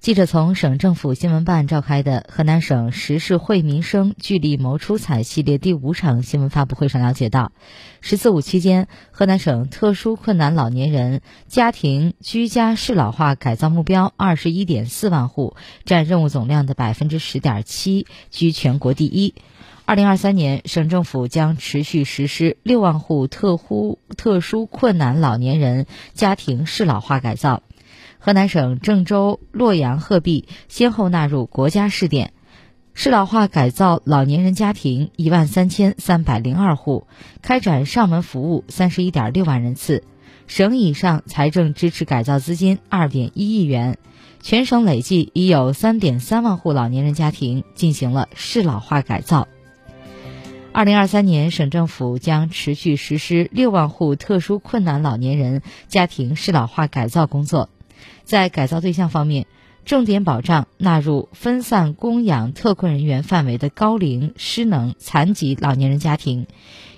记者从省政府新闻办召开的河南省时事惠民生聚力谋出彩系列第五场新闻发布会上了解到，“十四五”期间，河南省特殊困难老年人家庭居家适老化改造目标二十一点四万户，占任务总量的百分之十点七，居全国第一。二零二三年，省政府将持续实施六万户特呼特殊困难老年人家庭适老化改造。河南省郑州、洛阳、鹤壁先后纳入国家试点，适老化改造老年人家庭一万三千三百零二户，开展上门服务三十一点六万人次，省以上财政支持改造资金二点一亿元，全省累计已有三点三万户老年人家庭进行了适老化改造。二零二三年，省政府将持续实施六万户特殊困难老年人家庭适老化改造工作。在改造对象方面，重点保障纳入分散供养特困人员范围的高龄、失能、残疾老年人家庭。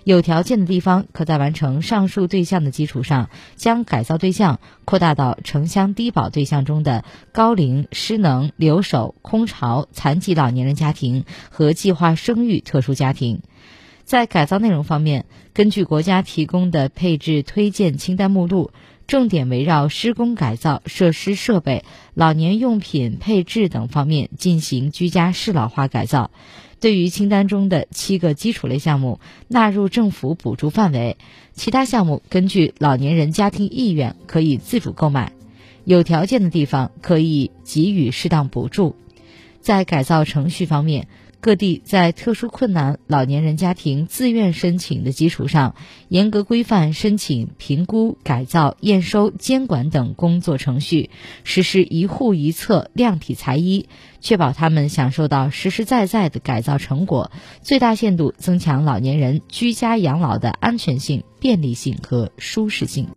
有条件的地方，可在完成上述对象的基础上，将改造对象扩大到城乡低保对象中的高龄、失能、留守、空巢、残疾老年人家庭和计划生育特殊家庭。在改造内容方面，根据国家提供的配置推荐清单目录。重点围绕施工改造设施设备、老年用品配置等方面进行居家适老化改造。对于清单中的七个基础类项目，纳入政府补助范围；其他项目根据老年人家庭意愿可以自主购买，有条件的地方可以给予适当补助。在改造程序方面，各地在特殊困难老年人家庭自愿申请的基础上，严格规范申请、评估、改造、验收、监管等工作程序，实施一户一策、量体裁衣，确保他们享受到实实在在的改造成果，最大限度增强老年人居家养老的安全性、便利性和舒适性。